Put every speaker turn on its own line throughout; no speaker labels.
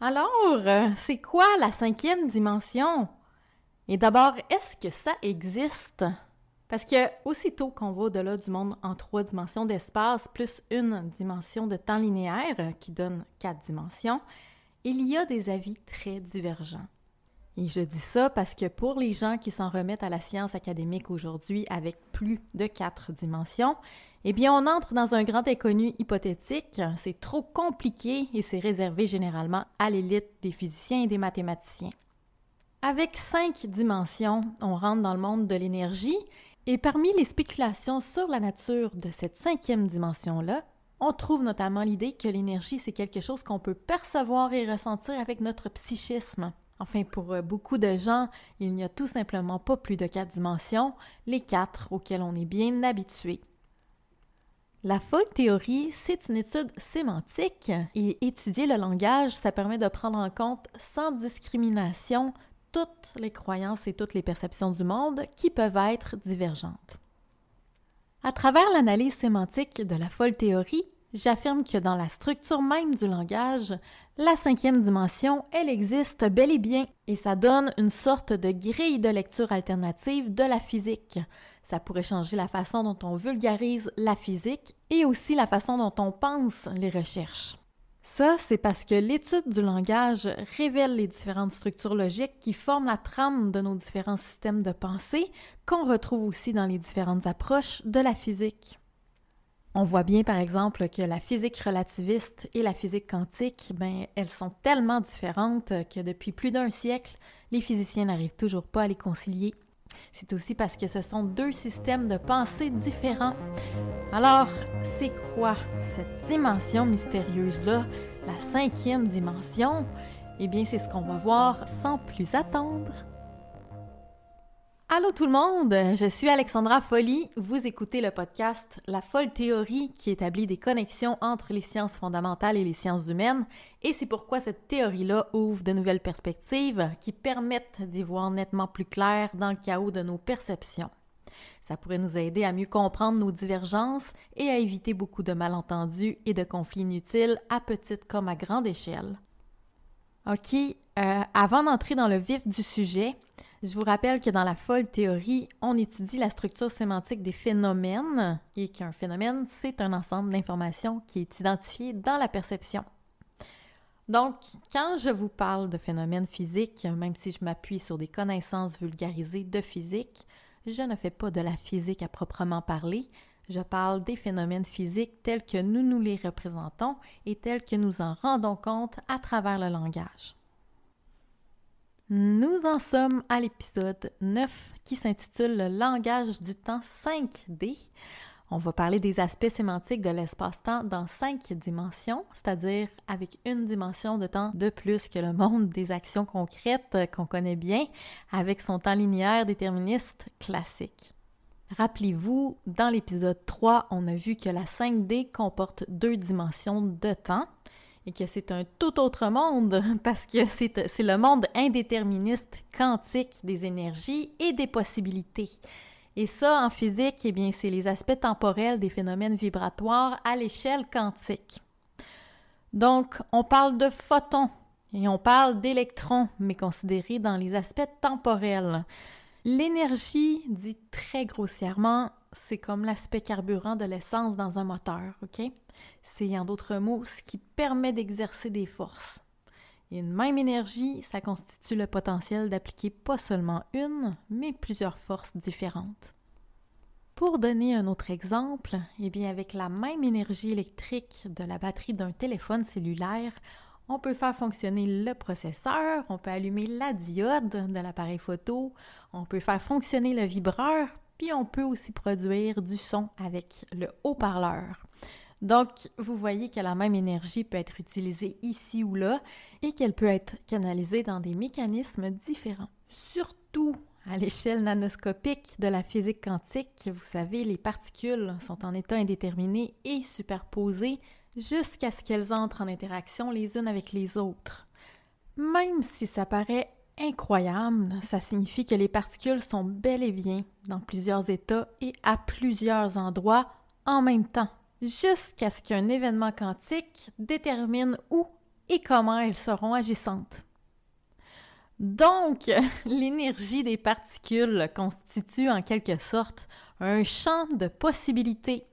Alors, euh, c'est quoi la cinquième dimension? Et d'abord, est-ce que ça existe? Parce que aussitôt qu'on va au-delà du monde en trois dimensions d'espace plus une dimension de temps linéaire euh, qui donne quatre dimensions, il y a des avis très divergents. Et je dis ça parce que pour les gens qui s'en remettent à la science académique aujourd'hui avec plus de quatre dimensions, eh bien, on entre dans un grand inconnu hypothétique. C'est trop compliqué et c'est réservé généralement à l'élite des physiciens et des mathématiciens. Avec cinq dimensions, on rentre dans le monde de l'énergie et parmi les spéculations sur la nature de cette cinquième dimension-là, on trouve notamment l'idée que l'énergie, c'est quelque chose qu'on peut percevoir et ressentir avec notre psychisme. Enfin, pour euh, beaucoup de gens, il n'y a tout simplement pas plus de quatre dimensions, les quatre auxquelles on est bien habitué. La folle théorie, c'est une étude sémantique et étudier le langage, ça permet de prendre en compte sans discrimination toutes les croyances et toutes les perceptions du monde qui peuvent être divergentes. À travers l'analyse sémantique de la folle théorie, j'affirme que dans la structure même du langage, la cinquième dimension, elle existe bel et bien et ça donne une sorte de grille de lecture alternative de la physique, ça pourrait changer la façon dont on vulgarise la physique et aussi la façon dont on pense les recherches. Ça, c'est parce que l'étude du langage révèle les différentes structures logiques qui forment la trame de nos différents systèmes de pensée qu'on retrouve aussi dans les différentes approches de la physique. On voit bien par exemple que la physique relativiste et la physique quantique, ben, elles sont tellement différentes que depuis plus d'un siècle, les physiciens n'arrivent toujours pas à les concilier c'est aussi parce que ce sont deux systèmes de pensée différents. Alors, c'est quoi cette dimension mystérieuse-là, la cinquième dimension? Eh bien, c'est ce qu'on va voir sans plus attendre. Allô tout le monde, je suis Alexandra Folly. Vous écoutez le podcast La folle théorie qui établit des connexions entre les sciences fondamentales et les sciences humaines. Et c'est pourquoi cette théorie-là ouvre de nouvelles perspectives qui permettent d'y voir nettement plus clair dans le chaos de nos perceptions. Ça pourrait nous aider à mieux comprendre nos divergences et à éviter beaucoup de malentendus et de conflits inutiles à petite comme à grande échelle. OK, euh, avant d'entrer dans le vif du sujet, je vous rappelle que dans la folle théorie, on étudie la structure sémantique des phénomènes et qu'un phénomène, c'est un ensemble d'informations qui est identifié dans la perception. Donc, quand je vous parle de phénomènes physiques, même si je m'appuie sur des connaissances vulgarisées de physique, je ne fais pas de la physique à proprement parler, je parle des phénomènes physiques tels que nous nous les représentons et tels que nous en rendons compte à travers le langage. Nous en sommes à l'épisode 9 qui s'intitule Le langage du temps 5D. On va parler des aspects sémantiques de l'espace-temps dans cinq dimensions, c'est-à-dire avec une dimension de temps de plus que le monde des actions concrètes qu'on connaît bien, avec son temps linéaire déterministe classique. Rappelez-vous, dans l'épisode 3, on a vu que la 5D comporte deux dimensions de temps, et que c'est un tout autre monde parce que c'est le monde indéterministe quantique des énergies et des possibilités. Et ça, en physique, eh bien, c'est les aspects temporels des phénomènes vibratoires à l'échelle quantique. Donc, on parle de photons et on parle d'électrons, mais considérés dans les aspects temporels. L'énergie, dit très grossièrement, c'est comme l'aspect carburant de l'essence dans un moteur, OK? C'est en d'autres mots ce qui permet d'exercer des forces. Une même énergie, ça constitue le potentiel d'appliquer pas seulement une, mais plusieurs forces différentes. Pour donner un autre exemple, eh avec la même énergie électrique de la batterie d'un téléphone cellulaire, on peut faire fonctionner le processeur, on peut allumer la diode de l'appareil photo, on peut faire fonctionner le vibreur, puis on peut aussi produire du son avec le haut-parleur. Donc, vous voyez que la même énergie peut être utilisée ici ou là et qu'elle peut être canalisée dans des mécanismes différents. Surtout à l'échelle nanoscopique de la physique quantique, vous savez, les particules sont en état indéterminé et superposées jusqu'à ce qu'elles entrent en interaction les unes avec les autres. Même si ça paraît incroyable, ça signifie que les particules sont bel et bien dans plusieurs états et à plusieurs endroits en même temps, jusqu'à ce qu'un événement quantique détermine où et comment elles seront agissantes. Donc, l'énergie des particules constitue en quelque sorte un champ de possibilités.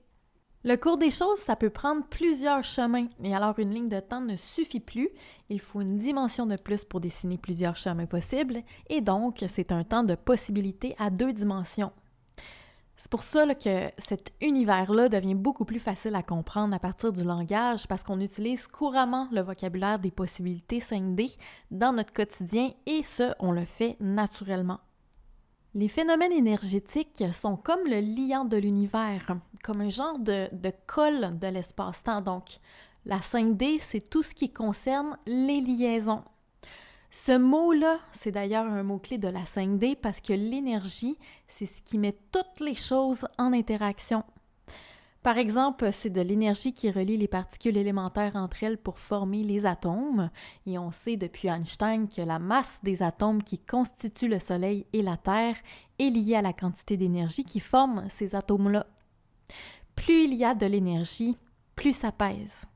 Le cours des choses, ça peut prendre plusieurs chemins, et alors une ligne de temps ne suffit plus, il faut une dimension de plus pour dessiner plusieurs chemins possibles, et donc c'est un temps de possibilités à deux dimensions. C'est pour ça que cet univers-là devient beaucoup plus facile à comprendre à partir du langage parce qu'on utilise couramment le vocabulaire des possibilités 5D dans notre quotidien et ce, on le fait naturellement. Les phénomènes énergétiques sont comme le liant de l'univers, comme un genre de, de colle de l'espace-temps. Donc, la 5D, c'est tout ce qui concerne les liaisons. Ce mot-là, c'est d'ailleurs un mot-clé de la 5D parce que l'énergie, c'est ce qui met toutes les choses en interaction. Par exemple, c'est de l'énergie qui relie les particules élémentaires entre elles pour former les atomes, et on sait depuis Einstein que la masse des atomes qui constituent le Soleil et la Terre est liée à la quantité d'énergie qui forme ces atomes-là. Plus il y a de l'énergie, plus ça pèse.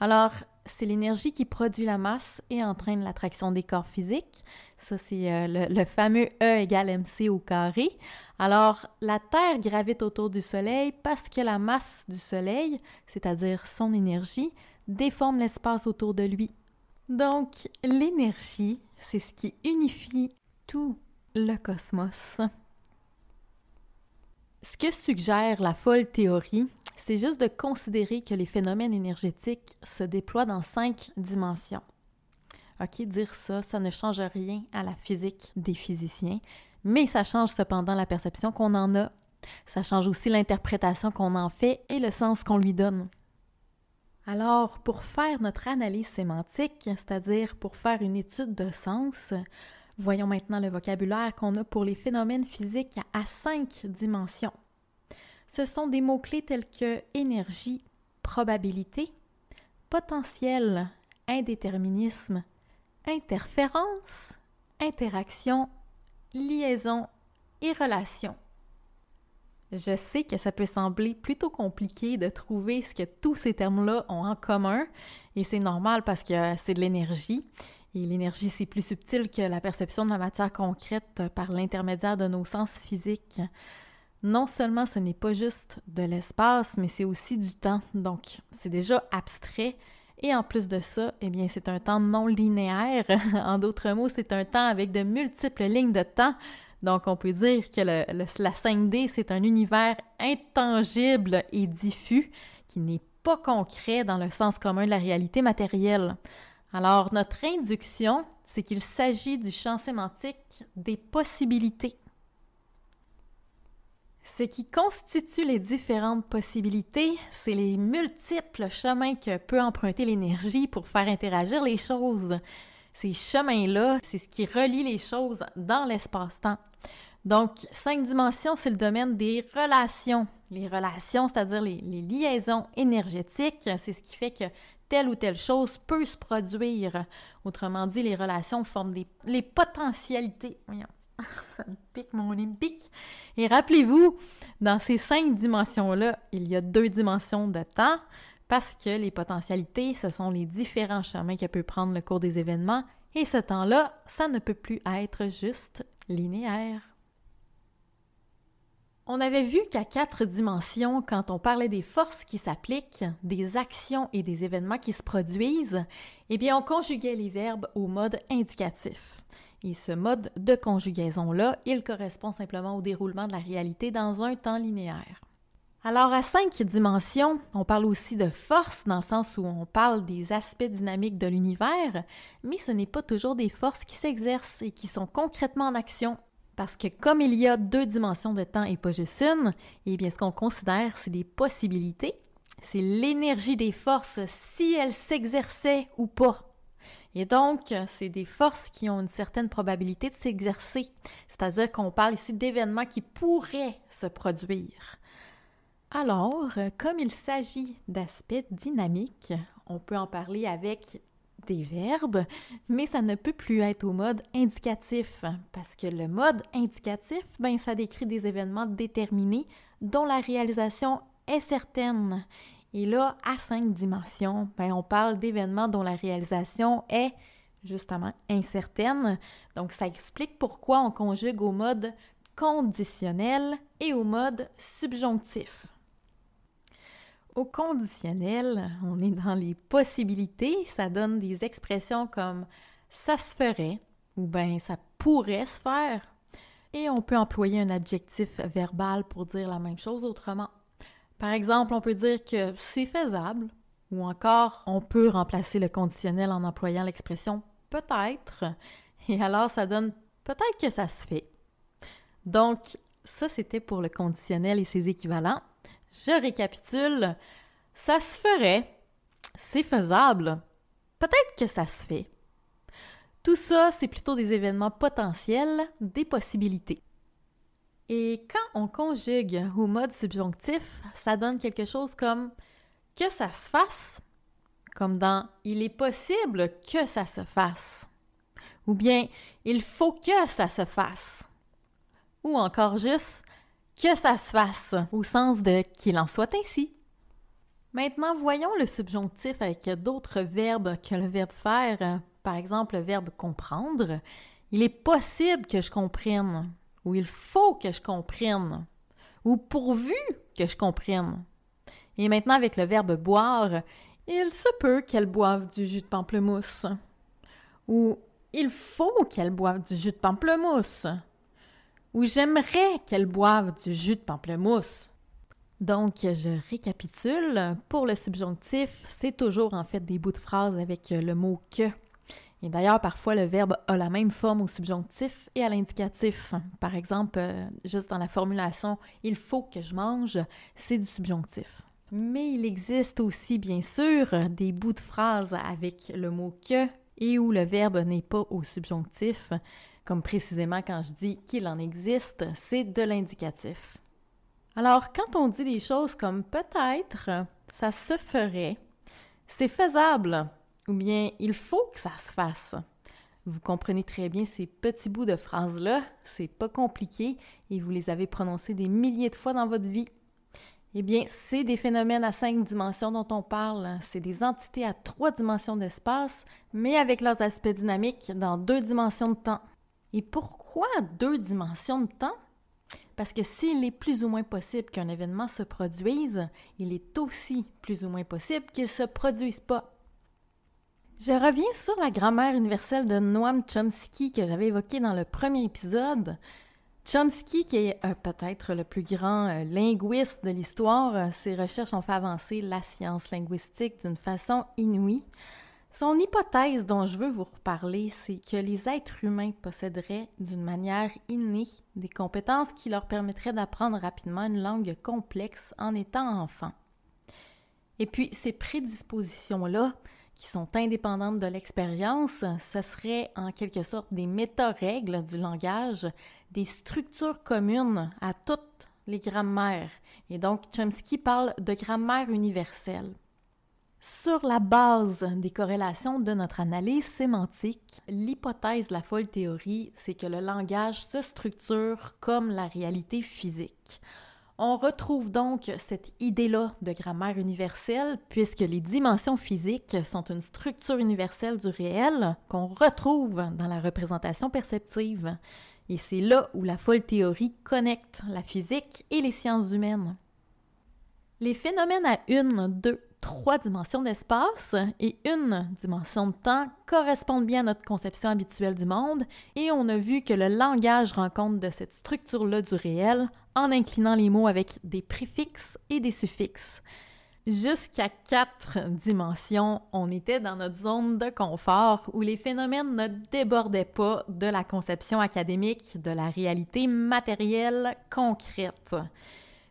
Alors, c'est l'énergie qui produit la masse et entraîne l'attraction des corps physiques. Ça, c'est euh, le, fameux E égale mc au carré. Alors, la Terre gravite autour du Soleil parce que la masse du Soleil, c'est-à-dire son énergie, déforme l'espace autour de lui. Donc, l'énergie, c'est ce qui unifie tout le cosmos. Ce que suggère la folle théorie, c'est juste de considérer que les phénomènes énergétiques se déploient dans cinq dimensions. OK, dire ça, ça ne change rien à la physique des physiciens, mais ça change cependant la perception qu'on en a. Ça change aussi l'interprétation qu'on en fait et le sens qu'on lui donne. Alors, pour faire notre analyse sémantique, c'est-à-dire pour faire une étude de sens, voyons maintenant le vocabulaire qu'on a pour les phénomènes physiques à cinq dimensions ce sont des mots-clés tels que énergie, probabilité, potentiel, indéterminisme, interférence, interaction, liaison et relation. Je sais que ça peut sembler plutôt compliqué de trouver ce que tous ces termes-là ont en commun, et c'est normal parce que c'est de l'énergie. Et l'énergie, c'est plus subtil que la perception de la matière concrète par l'intermédiaire de nos sens physiques non seulement ce n'est pas juste de l'espace, mais c'est aussi du temps. Donc, c'est déjà abstrait. Et en plus de ça, eh bien, c'est un temps non linéaire. en d'autres mots, c'est un temps avec de multiples lignes de temps. Donc, on peut dire que la 5D, c'est un univers intangible et diffus qui n'est pas concret dans le sens commun de la réalité matérielle. Alors, notre induction, c'est qu'il s'agit du champ sémantique des possibilités. Ce qui constitue les différentes possibilités, c'est les multiples chemins que peut emprunter l'énergie pour faire interagir les choses. Ces chemins-là, c'est ce qui relie les choses dans l'espace-temps. Donc, cinq dimensions, c'est le domaine des relations. Les relations, c'est-à-dire les, liaisons énergétiques, c'est ce qui fait que telle ou telle chose peut se produire. Autrement dit, les relations forment les potentialités. ça me pique, mon. Et rappelez-vous, dans ces cinq dimensions-là, il y a deux dimensions de temps parce que les potentialités, ce sont les différents chemins que peut prendre le cours des événements et ce temps-là, ça ne peut plus être juste linéaire. On avait vu qu'à quatre dimensions, quand on parlait des forces qui s'appliquent, des actions et des événements qui se produisent, eh bien, on conjuguait les verbes au mode indicatif. Et ce mode de conjugaison-là, il correspond simplement au déroulement de la réalité dans un temps linéaire. Alors, à cinq dimensions, on parle aussi de force dans le sens où on parle des aspects dynamiques de l'univers, mais ce n'est pas toujours des forces qui s'exercent et qui sont concrètement en action. Parce que comme il y a deux dimensions de temps et pas juste une, eh bien, ce qu'on considère, c'est des possibilités. C'est l'énergie des forces, si elles s'exerçaient ou pas. Et donc, c'est des forces qui ont une certaine probabilité de s'exercer. C'est-à-dire qu'on parle ici d'événements qui pourraient se produire. Alors, comme il s'agit d'aspects dynamiques, on peut en parler avec des verbes, mais ça ne peut plus être au mode indicatif, parce que le mode indicatif, ben, ça décrit des événements déterminés dont la réalisation est certaine. Et là, à cinq dimensions, ben, on parle d'événements dont la réalisation est justement incertaine. Donc, ça explique pourquoi on conjugue au mode conditionnel et au mode subjonctif. Au conditionnel, on est dans les possibilités, ça donne des expressions comme ça se ferait ou bien ça pourrait se faire. Et on peut employer un adjectif verbal pour dire la même chose autrement. Par exemple, on peut dire que c'est faisable ou encore on peut remplacer le conditionnel en employant l'expression peut-être et alors ça donne peut-être que ça se fait. Donc, ça c'était pour le conditionnel et ses équivalents. Je récapitule. Ça se ferait, c'est faisable, peut-être que ça se fait. Tout ça, c'est plutôt des événements potentiels, des possibilités. Et quand on conjugue au mode subjonctif, ça donne quelque chose comme que ça se fasse, comme dans il est possible que ça se fasse, ou bien il faut que ça se fasse, ou encore juste que ça se fasse, au sens de qu'il en soit ainsi. Maintenant, voyons le subjonctif avec d'autres verbes que le verbe faire par exemple le verbe comprendre, il est possible que je comprenne, ou il faut que je comprenne, ou pourvu que je comprenne. Et maintenant avec le verbe boire, il se peut qu'elle boive du jus de pamplemousse, ou il faut qu'elle boive du jus de pamplemousse, ou j'aimerais qu'elle boive du jus de pamplemousse. Donc, je récapitule. Pour le subjonctif, c'est toujours en fait des bouts de phrases avec le mot que et d'ailleurs, parfois, le verbe a la même forme au subjonctif et à l'indicatif. Par exemple, euh, juste dans la formulation il faut que je mange, c'est du subjonctif. Mais il existe aussi, bien sûr, des bouts de phrases avec le mot que et où le verbe n'est pas au subjonctif, comme précisément quand je dis qu'il en existe, c'est de l'indicatif. Alors, quand on dit des choses comme peut-être, ça se ferait, c'est faisable, ou bien il faut que ça se fasse. Vous comprenez très bien ces petits bouts de phrases-là, c'est pas compliqué et vous les avez prononcés des milliers de fois dans votre vie. Eh bien, c'est des phénomènes à cinq dimensions dont on parle. C'est des entités à trois dimensions d'espace, mais avec leurs aspects dynamiques dans deux dimensions de temps. Et pourquoi deux dimensions de temps? Parce que s'il est plus ou moins possible qu'un événement se produise, il est aussi plus ou moins possible qu'il ne se produise pas. Je reviens sur la grammaire universelle de Noam Chomsky que j'avais évoquée dans le premier épisode. Chomsky, qui est euh, peut-être le plus grand euh, linguiste de l'histoire, euh, ses recherches ont fait avancer la science linguistique d'une façon inouïe. Son hypothèse dont je veux vous reparler, c'est que les êtres humains posséderaient d'une manière innée des compétences qui leur permettraient d'apprendre rapidement une langue complexe en étant enfant. Et puis ces prédispositions-là, qui sont indépendantes de l'expérience, ce serait en quelque sorte des méta-règles du langage, des structures communes à toutes les grammaires. Et donc, Chomsky parle de grammaire universelle. Sur la base des corrélations de notre analyse sémantique, l'hypothèse de la folle théorie, c'est que le langage se structure comme la réalité physique. On retrouve donc cette idée-là de grammaire universelle, puisque les dimensions physiques sont une structure universelle du réel qu'on retrouve dans la représentation perceptive. Et c'est là où la folle théorie connecte la physique et les sciences humaines. Les phénomènes à une, deux, trois dimensions d'espace et une dimension de temps correspondent bien à notre conception habituelle du monde et on a vu que le langage rend compte de cette structure-là du réel en inclinant les mots avec des préfixes et des suffixes. Jusqu'à quatre dimensions, on était dans notre zone de confort où les phénomènes ne débordaient pas de la conception académique de la réalité matérielle concrète.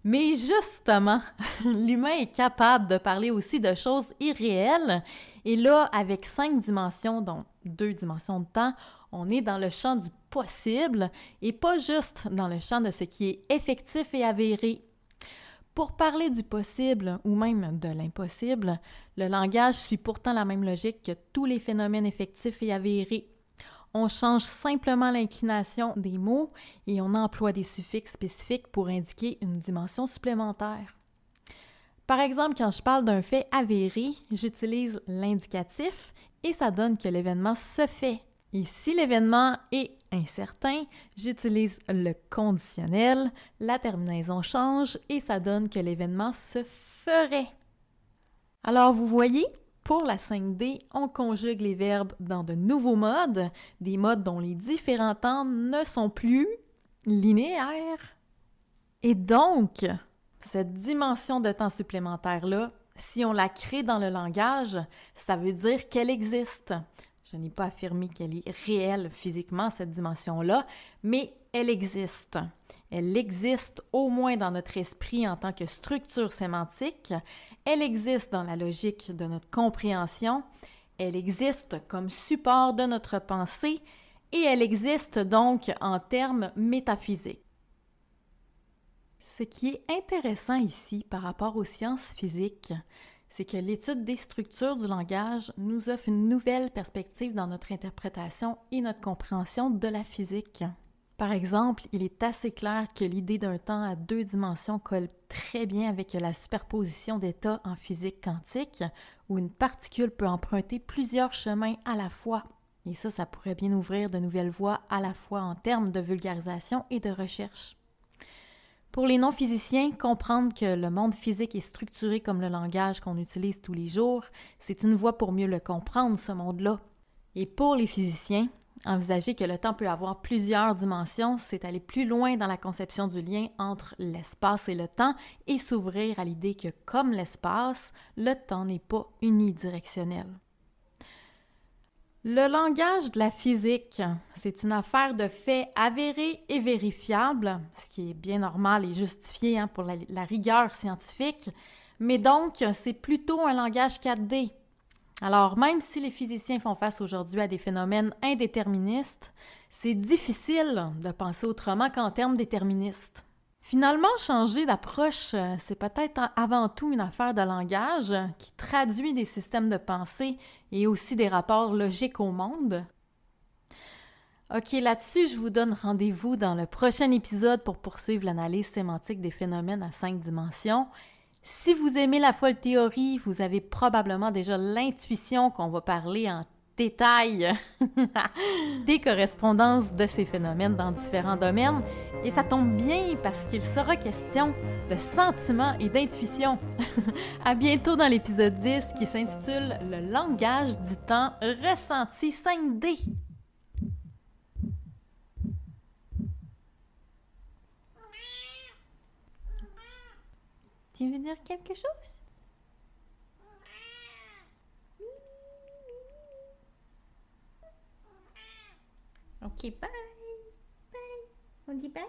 Mais justement, l'humain est capable de parler aussi de choses irréelles. Et là, avec cinq dimensions, dont deux dimensions de temps, on est dans le champ du possible et pas juste dans le champ de ce qui est effectif et avéré. Pour parler du possible ou même de l'impossible, le langage suit pourtant la même logique que tous les phénomènes effectifs et avérés. On change simplement l'inclination des mots et on emploie des suffixes spécifiques pour indiquer une dimension supplémentaire. Par exemple, quand je parle d'un fait avéré, j'utilise l'indicatif et ça donne que l'événement se fait. Et si l'événement est incertain, j'utilise le conditionnel, la terminaison change et ça donne que l'événement se ferait. Alors vous voyez, pour la 5D, on conjugue les verbes dans de nouveaux modes, des modes dont les différents temps ne sont plus linéaires. Et donc, cette dimension de temps supplémentaire-là, si on la crée dans le langage, ça veut dire qu'elle existe. Je n'ai pas affirmé qu'elle est réelle physiquement, cette dimension-là, mais elle existe. Elle existe au moins dans notre esprit en tant que structure sémantique, elle existe dans la logique de notre compréhension, elle existe comme support de notre pensée et elle existe donc en termes métaphysiques. Ce qui est intéressant ici par rapport aux sciences physiques, c'est que l'étude des structures du langage nous offre une nouvelle perspective dans notre interprétation et notre compréhension de la physique. Par exemple, il est assez clair que l'idée d'un temps à deux dimensions colle très bien avec la superposition d'états en physique quantique, où une particule peut emprunter plusieurs chemins à la fois. Et ça, ça pourrait bien ouvrir de nouvelles voies à la fois en termes de vulgarisation et de recherche. Pour les non-physiciens, comprendre que le monde physique est structuré comme le langage qu'on utilise tous les jours, c'est une voie pour mieux le comprendre, ce monde-là. Et pour les physiciens, envisager que le temps peut avoir plusieurs dimensions, c'est aller plus loin dans la conception du lien entre l'espace et le temps et s'ouvrir à l'idée que, comme l'espace, le temps n'est pas unidirectionnel. Le langage de la physique, c'est une affaire de faits avérés et vérifiables, ce qui est bien normal et justifié hein, pour la, la, rigueur scientifique, mais donc c'est plutôt un langage 4D. Alors même si les physiciens font face aujourd'hui à des phénomènes indéterministes, c'est difficile de penser autrement qu'en termes déterministes. Finalement, changer d'approche, euh, c'est peut-être avant tout une affaire de langage qui traduit des systèmes de pensée et aussi des rapports logiques au monde. Ok, là-dessus, je vous donne rendez-vous dans le prochain épisode pour poursuivre l'analyse sémantique des phénomènes à cinq dimensions. Si vous aimez la folle théorie, vous avez probablement déjà l'intuition qu'on va parler en détail des correspondances de ces phénomènes dans différents domaines. Et ça tombe bien parce qu'il sera question de sentiments et d'intuition. à bientôt dans l'épisode 10 qui s'intitule Le langage du temps ressenti 5D. Tu veux dire quelque chose? Ok, bye. Bye. On dit bye.